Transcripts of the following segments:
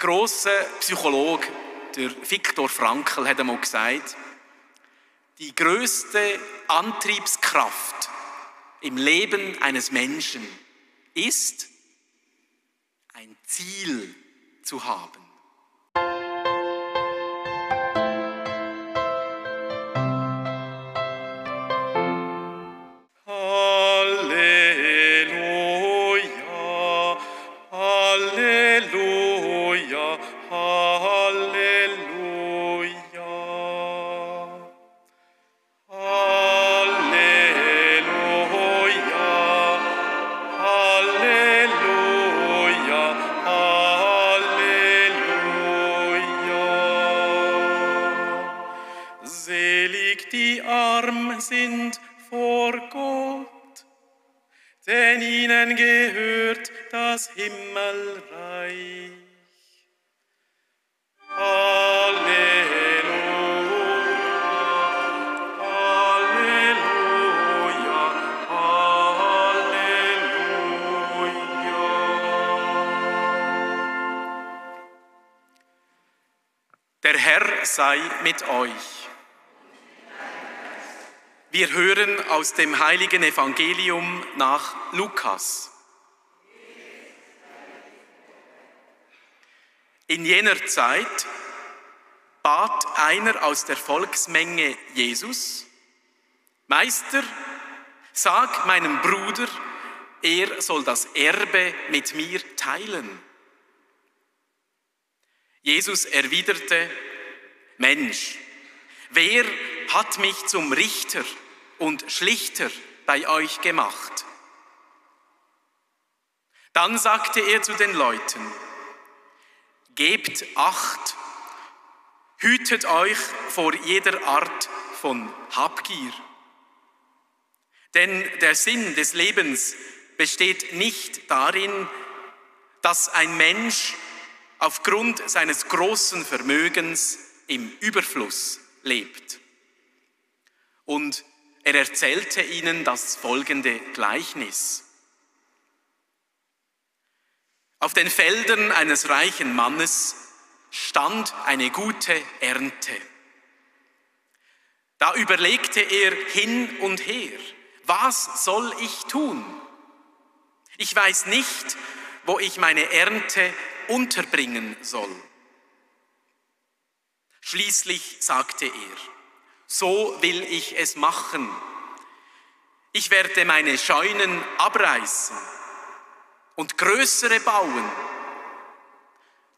Ein grosser Psychologe, der Viktor Frankl, hat einmal gesagt, die größte Antriebskraft im Leben eines Menschen ist, ein Ziel zu haben. Sei mit euch. Wir hören aus dem heiligen Evangelium nach Lukas. In jener Zeit bat einer aus der Volksmenge Jesus, Meister, sag meinem Bruder, er soll das Erbe mit mir teilen. Jesus erwiderte, Mensch, wer hat mich zum Richter und Schlichter bei euch gemacht? Dann sagte er zu den Leuten, Gebt acht, hütet euch vor jeder Art von Habgier. Denn der Sinn des Lebens besteht nicht darin, dass ein Mensch aufgrund seines großen Vermögens im Überfluss lebt. Und er erzählte ihnen das folgende Gleichnis. Auf den Feldern eines reichen Mannes stand eine gute Ernte. Da überlegte er hin und her, was soll ich tun? Ich weiß nicht, wo ich meine Ernte unterbringen soll. Schließlich sagte er, so will ich es machen. Ich werde meine Scheunen abreißen und größere bauen.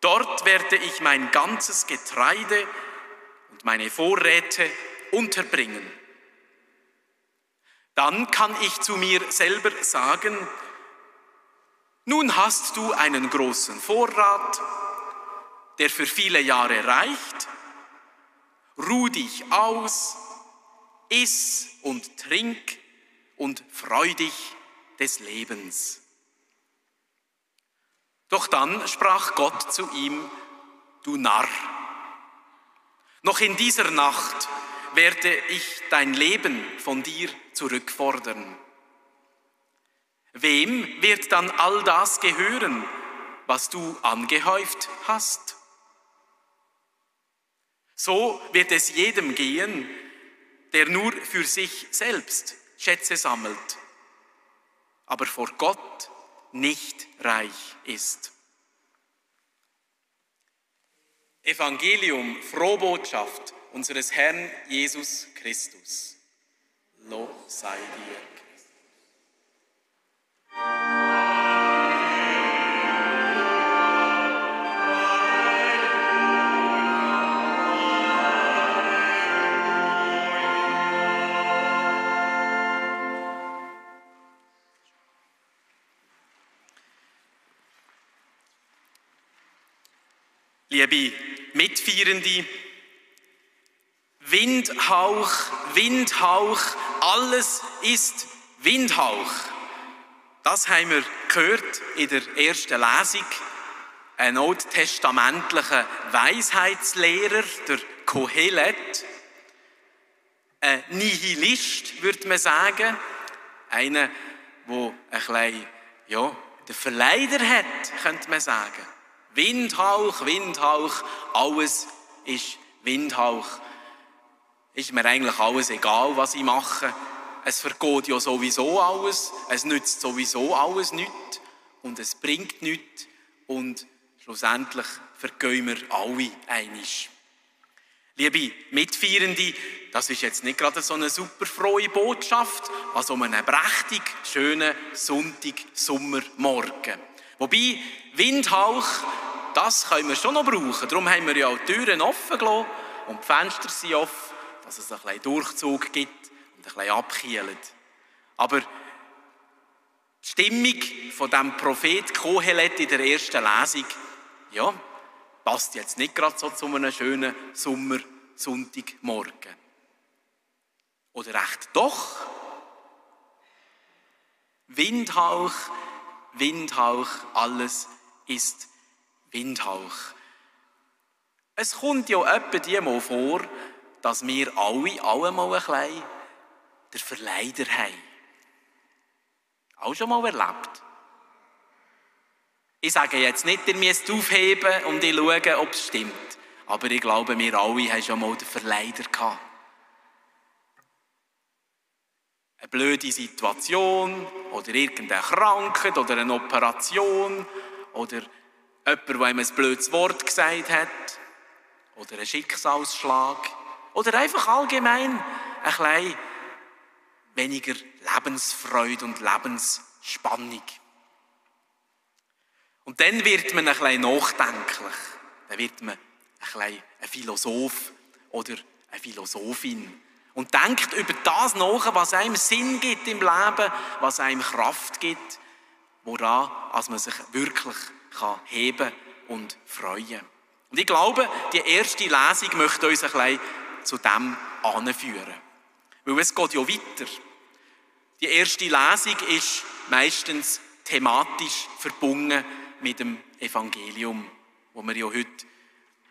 Dort werde ich mein ganzes Getreide und meine Vorräte unterbringen. Dann kann ich zu mir selber sagen, nun hast du einen großen Vorrat, der für viele Jahre reicht ruh dich aus, iss und trink und freu dich des Lebens. Doch dann sprach Gott zu ihm, du Narr, noch in dieser Nacht werde ich dein Leben von dir zurückfordern. Wem wird dann all das gehören, was du angehäuft hast? So wird es jedem gehen, der nur für sich selbst Schätze sammelt, aber vor Gott nicht reich ist. Evangelium, Frohbotschaft unseres Herrn Jesus Christus. Lob sei dir. Liebe Mitfeierende, Windhauch, Windhauch, alles ist Windhauch. Das haben wir gehört in der ersten Lesung. Ein alttestamentlicher Weisheitslehrer, der Kohelet, ein Nihilist, würde man sagen. Einer, der ein bisschen, ja, den Verleider hat, könnte man sagen. Windhauch, Windhauch, alles ist Windhauch. Ist mir eigentlich alles egal, was ich mache. Es vergeht ja sowieso alles, es nützt sowieso alles nichts und es bringt nichts und schlussendlich vergehen wir alle einisch. Liebe Mitfeierende, das ist jetzt nicht gerade so eine super frohe Botschaft an so einem prächtig schönen Sonntag, Sommermorgen. Wobei, Windhauch, das können wir schon noch brauchen. Darum haben wir ja auch die Türen offen gelassen und die Fenster sind offen, dass es ein bisschen Durchzug gibt und ein bisschen abkühlt. Aber die Stimmung von dem Prophet Kohelet in der ersten Lesung, ja, passt jetzt nicht gerade so zu einem schönen Sommer-Sonntagmorgen. Oder recht doch? Windhauch, Windhauch, alles ist Windhauch. Es kommt ja etwa die mal vor, dass wir alle, alle mal ein bisschen den Verleider haben. Auch schon mal erlebt. Ich sage jetzt nicht, ihr müsst aufheben und ich schaue, ob es stimmt. Aber ich glaube, wir alle haben schon mal den Verleider gehabt. Eine blöde Situation oder irgendeine Krankheit oder eine Operation oder jemand, der ihm ein blödes Wort gesagt hat oder ein Schicksalsschlag oder einfach allgemein ein bisschen weniger Lebensfreude und Lebensspannung. Und dann wird man ein bisschen nachdenklich. Dann wird man ein bisschen ein Philosoph oder eine Philosophin. Und denkt über das nach, was einem Sinn gibt im Leben, was einem Kraft gibt, woran als man sich wirklich kann heben und freuen Und ich glaube, die erste Lesung möchte uns ein bisschen zu dem anführen. Weil es geht ja weiter. Die erste Lesung ist meistens thematisch verbunden mit dem Evangelium, wo wir ja heute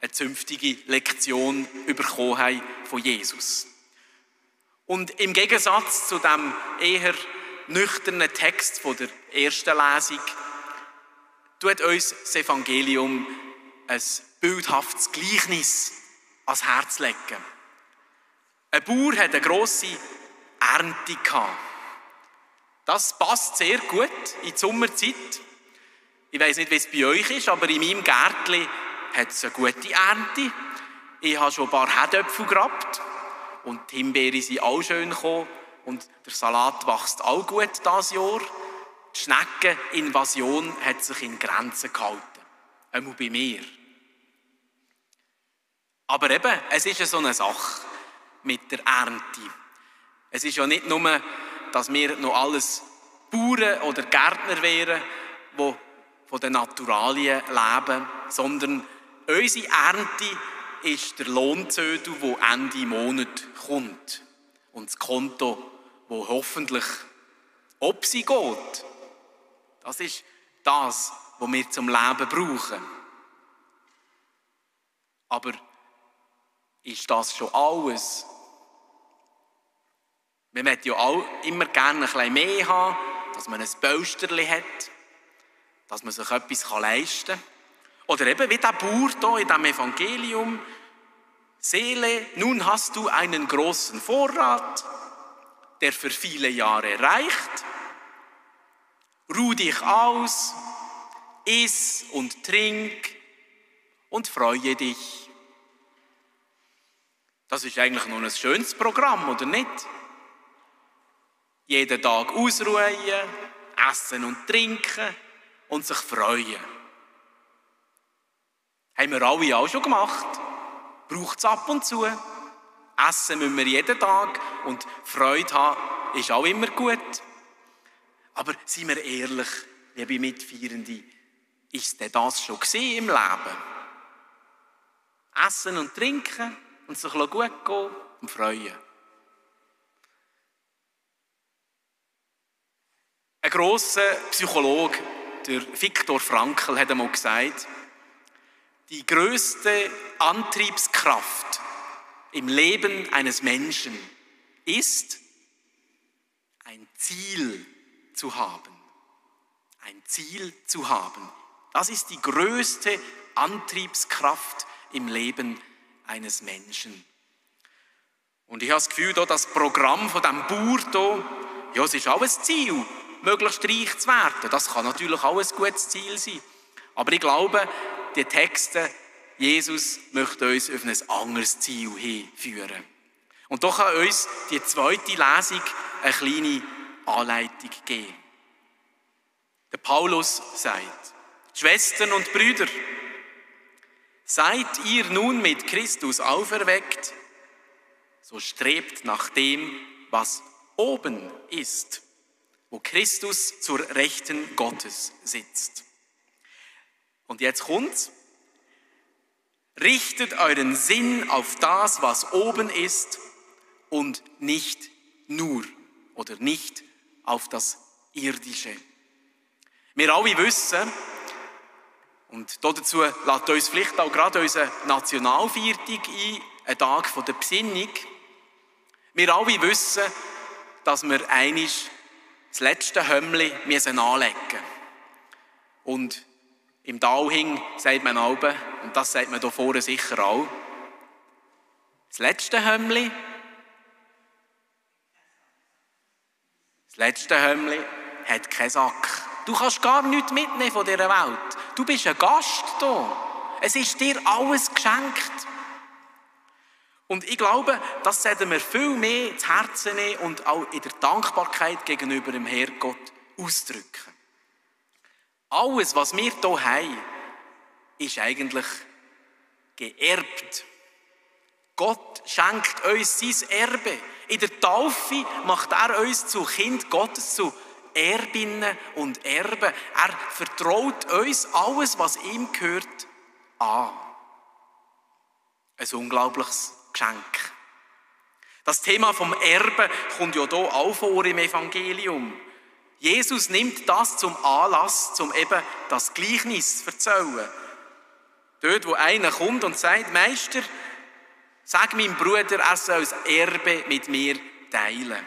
eine zünftige Lektion bekommen haben von Jesus. Und im Gegensatz zu dem eher nüchternen Text von der ersten Lesung tut uns das Evangelium ein bildhaftes Gleichnis ans Herz legen. Ein Bauer hat eine grosse Ernte. Das passt sehr gut in die Sommerzeit. Ich weiß nicht, wie es bei euch ist, aber in meinem Gärtchen hat es eine gute Ernte. Ich habe schon ein paar Herdöpfel gehabt und die Himbeere sind auch schön gekommen und der Salat wächst auch gut dieses Jahr. Die Schneckeninvasion hat sich in Grenzen gehalten. Einmal bei mir. Aber eben, es ist so eine Sache mit der Ernte. Es ist ja nicht nur, dass wir noch alles Bauern oder Gärtner wären, die von den Naturalien leben, sondern unsere Ernte ist der Lohnzödel, der Ende Monat kommt. Und das Konto, wo hoffentlich ob sie geht. Das ist das, was wir zum Leben brauchen. Aber ist das schon alles? Wir möchten ja auch immer gerne ein bisschen mehr haben, dass man ein Bösterli hat, dass man sich etwas leisten kann. Oder eben wie der Bauer hier in diesem Evangelium. Seele, nun hast du einen großen Vorrat, der für viele Jahre reicht. Ruh dich aus, iss und trink und freue dich. Das ist eigentlich noch ein schönes Programm, oder nicht? Jeden Tag ausruhen, essen und trinken und sich freuen. Haben wir alle auch schon gemacht. Braucht es ab und zu. Essen müssen wir jeden Tag und Freude haben ist auch immer gut. Aber seien wir ehrlich, liebe Mitfeierende, ist denn das schon im Leben? Essen und trinken und sich gut gehen und freuen. Ein grosser Psychologe, der Viktor Frankl, hat einmal gesagt, die größte Antriebskraft im Leben eines Menschen ist, ein Ziel zu haben. Ein Ziel zu haben. Das ist die größte Antriebskraft im Leben eines Menschen. Und ich habe das Gefühl, das Programm von diesem Bauer hier, ja, es ist auch ein Ziel, möglichst reich zu werden. Das kann natürlich auch ein gutes Ziel sein. Aber ich glaube, die Texte, Jesus möchte uns auf ein anderes Ziel hinführen. Und doch kann uns die zweite Lesung eine kleine Anleitung geben. Der Paulus sagt, Schwestern und Brüder, seid ihr nun mit Christus auferweckt, so strebt nach dem, was oben ist, wo Christus zur Rechten Gottes sitzt. Und jetzt kommt's. Richtet euren Sinn auf das, was oben ist und nicht nur oder nicht auf das Irdische. Wir alle wissen, und dazu lädt uns vielleicht auch gerade unser Nationalviertag ein, ein Tag der Besinnung, wir alle wissen, dass wir einig das letzte Hömmli anlegen müssen. Und im Dalhing sagt man oben, und das sagt man hier vorne sicher auch, das letzte Hömmli, das letzte Hömmli hat keinen Sack. Du kannst gar nichts mitnehmen von dieser Welt. Du bist ein Gast hier. Es ist dir alles geschenkt. Und ich glaube, das sollten wir viel mehr zu Herzen nehmen und auch in der Dankbarkeit gegenüber dem Herrgott ausdrücken. Alles, was wir hier haben, ist eigentlich geerbt. Gott schenkt uns sein Erbe. In der Taufe macht er uns zu Kind Gottes, zu Erbinnen und Erben. Er vertraut uns alles, was ihm gehört, an. Ein unglaubliches Geschenk. Das Thema vom Erben kommt ja hier auch vor im Evangelium. Jesus nimmt das zum Anlass, zum eben das Gleichnis zu erzählen. Dort, wo einer kommt und sagt, Meister, sag meinem Bruder, er soll das Erbe mit mir teilen.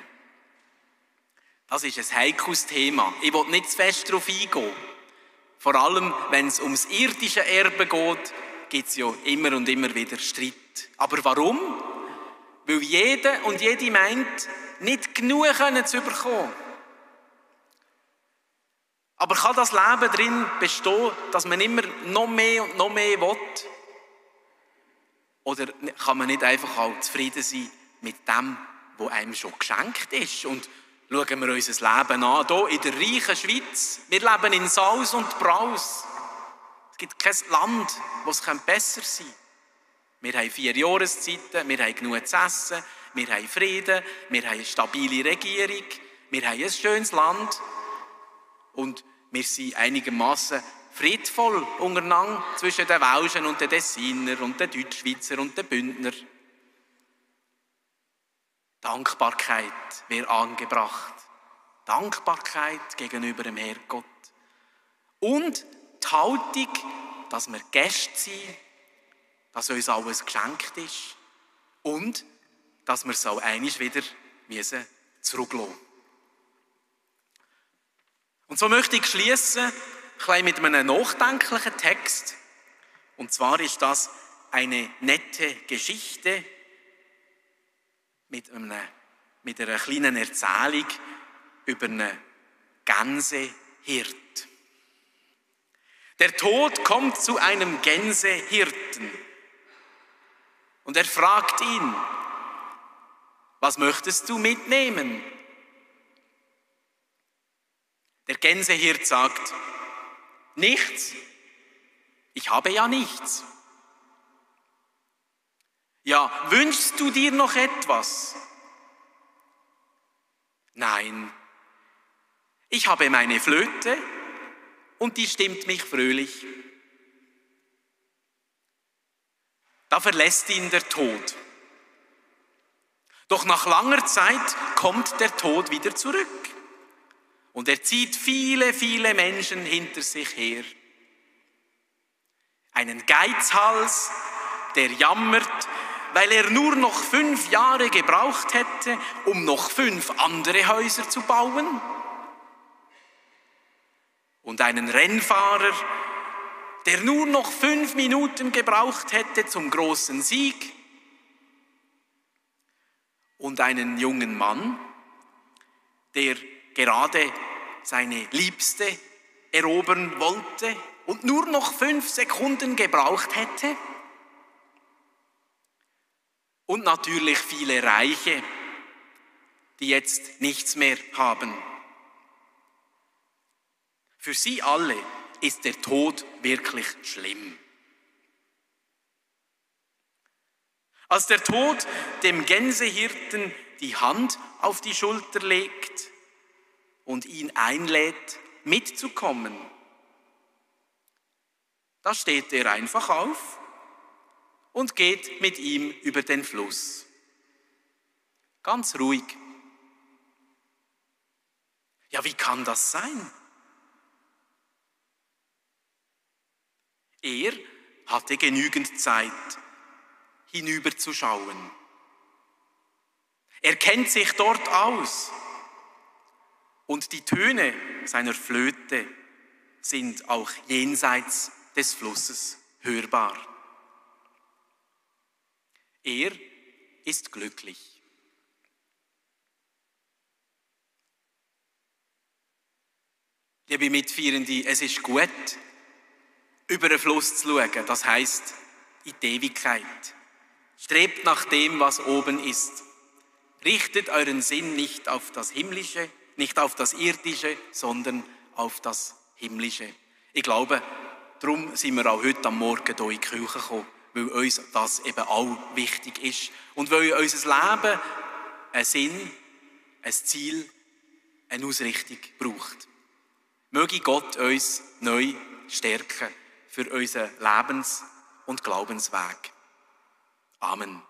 Das ist ein heikles Thema. Ich will nicht zu fest darauf eingehen. Vor allem, wenn es ums irdische Erbe geht, gibt es ja immer und immer wieder Streit. Aber warum? Weil jeder und jede meint, nicht genug können zu bekommen. Aber kann das Leben drin bestehen, dass man immer noch mehr und noch mehr will? Oder kann man nicht einfach auch zufrieden sein mit dem, was einem schon geschenkt ist? Und schauen wir unser Leben an, hier in der reichen Schweiz. Wir leben in Saus und Braus. Es gibt kein Land, wo es besser sein könnte. Wir haben vier Jahreszeiten, wir haben genug zu essen, wir haben Frieden, wir haben eine stabile Regierung, wir haben ein schönes Land und wir sind einigermaßen friedvoll untereinander zwischen den Welschen und den Dessiner und den Deutschschweizer und den Bündner. Dankbarkeit wäre angebracht. Dankbarkeit gegenüber dem Herrgott. Und die Haltung, dass wir Gäste sind dass uns alles geschenkt ist und dass wir es auch einig wieder müssen zurücklassen Und so möchte ich schließen mit einem nachdenklichen Text. Und zwar ist das eine nette Geschichte mit, einem, mit einer kleinen Erzählung über einen Gänsehirt. Der Tod kommt zu einem Gänsehirten und er fragt ihn, was möchtest du mitnehmen? Der Gänsehirt sagt, nichts, ich habe ja nichts. Ja, wünschst du dir noch etwas? Nein, ich habe meine Flöte und die stimmt mich fröhlich. Da verlässt ihn der Tod. Doch nach langer Zeit kommt der Tod wieder zurück. Und er zieht viele, viele Menschen hinter sich her. Einen Geizhals, der jammert, weil er nur noch fünf Jahre gebraucht hätte, um noch fünf andere Häuser zu bauen. Und einen Rennfahrer, der nur noch fünf Minuten gebraucht hätte zum großen Sieg, und einen jungen Mann, der gerade seine Liebste erobern wollte und nur noch fünf Sekunden gebraucht hätte. Und natürlich viele Reiche, die jetzt nichts mehr haben. Für sie alle ist der Tod wirklich schlimm. Als der Tod dem Gänsehirten die Hand auf die Schulter legt und ihn einlädt, mitzukommen, da steht er einfach auf und geht mit ihm über den Fluss. Ganz ruhig. Ja, wie kann das sein? Er hatte genügend Zeit, hinüberzuschauen. Er kennt sich dort aus. Und die Töne seiner Flöte sind auch jenseits des Flusses hörbar. Er ist glücklich. Liebe Mitfeierende, es ist gut, über den Fluss zu schauen, das heißt in die Ewigkeit. Strebt nach dem, was oben ist. Richtet euren Sinn nicht auf das Himmlische, nicht auf das Irdische, sondern auf das Himmlische. Ich glaube, darum sind wir auch heute am Morgen hier in die Kirche gekommen, weil uns das eben auch wichtig ist. Und weil unser Leben einen Sinn, ein Ziel, eine Ausrichtung braucht. Möge Gott uns neu stärken für unseren Lebens- und Glaubensweg. Amen.